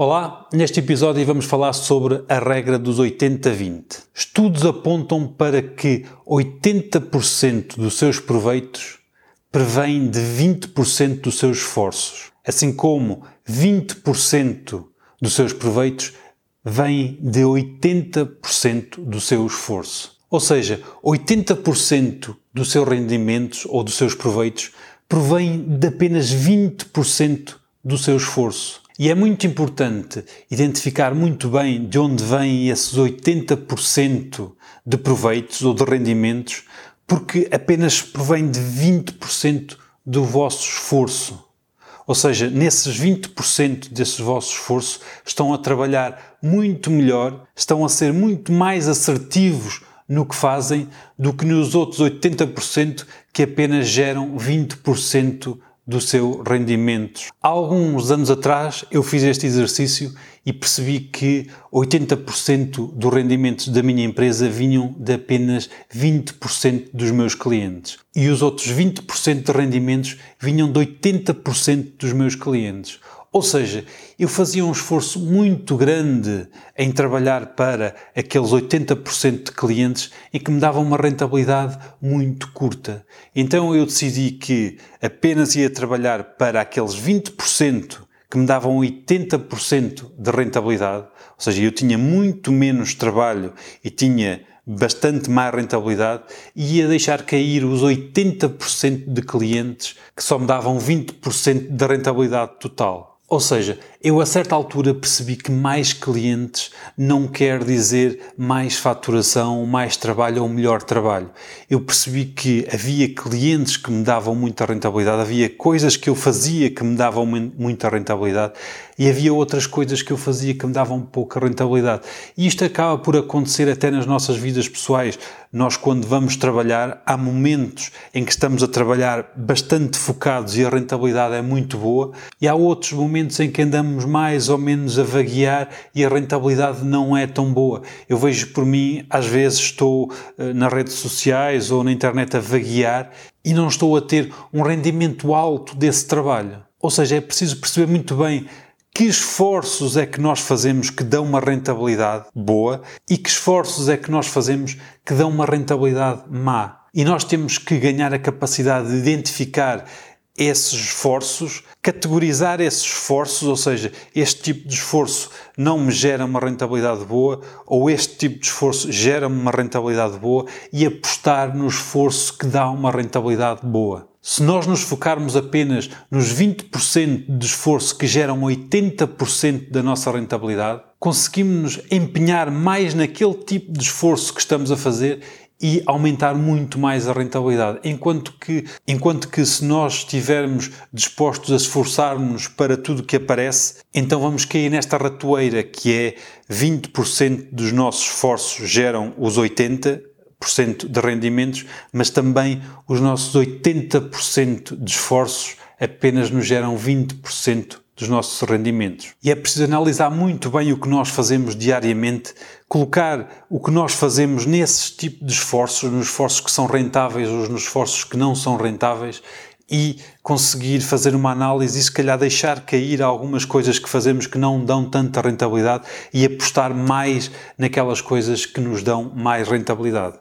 Olá, neste episódio vamos falar sobre a regra dos 80-20. Estudos apontam para que 80% dos seus proveitos prevêm de 20% dos seus esforços, assim como 20% dos seus proveitos vêm de 80% do seu esforço. Ou seja, 80% dos seus rendimentos ou dos seus proveitos provém de apenas 20% do seu esforço. E é muito importante identificar muito bem de onde vêm esses 80% de proveitos ou de rendimentos, porque apenas provém de 20% do vosso esforço. Ou seja, nesses 20% desse vosso esforço estão a trabalhar muito melhor, estão a ser muito mais assertivos no que fazem do que nos outros 80% que apenas geram 20% do seu rendimento. Há alguns anos atrás eu fiz este exercício e percebi que 80% dos rendimentos da minha empresa vinham de apenas 20% dos meus clientes e os outros 20% de rendimentos vinham de 80% dos meus clientes. Ou seja, eu fazia um esforço muito grande em trabalhar para aqueles 80% de clientes e que me davam uma rentabilidade muito curta. Então eu decidi que apenas ia trabalhar para aqueles 20% que me davam 80% de rentabilidade, ou seja, eu tinha muito menos trabalho e tinha bastante mais rentabilidade e ia deixar cair os 80% de clientes que só me davam 20% da rentabilidade total. Ou seja, eu a certa altura percebi que mais clientes não quer dizer mais faturação, mais trabalho ou melhor trabalho. Eu percebi que havia clientes que me davam muita rentabilidade, havia coisas que eu fazia que me davam muita rentabilidade e havia outras coisas que eu fazia que me davam pouca rentabilidade. E isto acaba por acontecer até nas nossas vidas pessoais. Nós, quando vamos trabalhar, há momentos em que estamos a trabalhar bastante focados e a rentabilidade é muito boa, e há outros momentos em que andamos estamos mais ou menos a vaguear e a rentabilidade não é tão boa. Eu vejo por mim, às vezes estou eh, nas redes sociais ou na internet a vaguear e não estou a ter um rendimento alto desse trabalho. Ou seja, é preciso perceber muito bem que esforços é que nós fazemos que dão uma rentabilidade boa e que esforços é que nós fazemos que dão uma rentabilidade má. E nós temos que ganhar a capacidade de identificar esses esforços, categorizar esses esforços, ou seja, este tipo de esforço não me gera uma rentabilidade boa, ou este tipo de esforço gera-me uma rentabilidade boa, e apostar no esforço que dá uma rentabilidade boa. Se nós nos focarmos apenas nos 20% de esforço que geram 80% da nossa rentabilidade, conseguimos nos empenhar mais naquele tipo de esforço que estamos a fazer e aumentar muito mais a rentabilidade. Enquanto que, enquanto que se nós estivermos dispostos a esforçar-nos para tudo que aparece, então vamos cair nesta ratoeira que é 20% dos nossos esforços geram os 80% de rendimentos, mas também os nossos 80% de esforços apenas nos geram 20% dos nossos rendimentos. E é preciso analisar muito bem o que nós fazemos diariamente, colocar o que nós fazemos nesses tipos de esforços, nos esforços que são rentáveis ou nos esforços que não são rentáveis e conseguir fazer uma análise e se calhar deixar cair algumas coisas que fazemos que não dão tanta rentabilidade e apostar mais naquelas coisas que nos dão mais rentabilidade.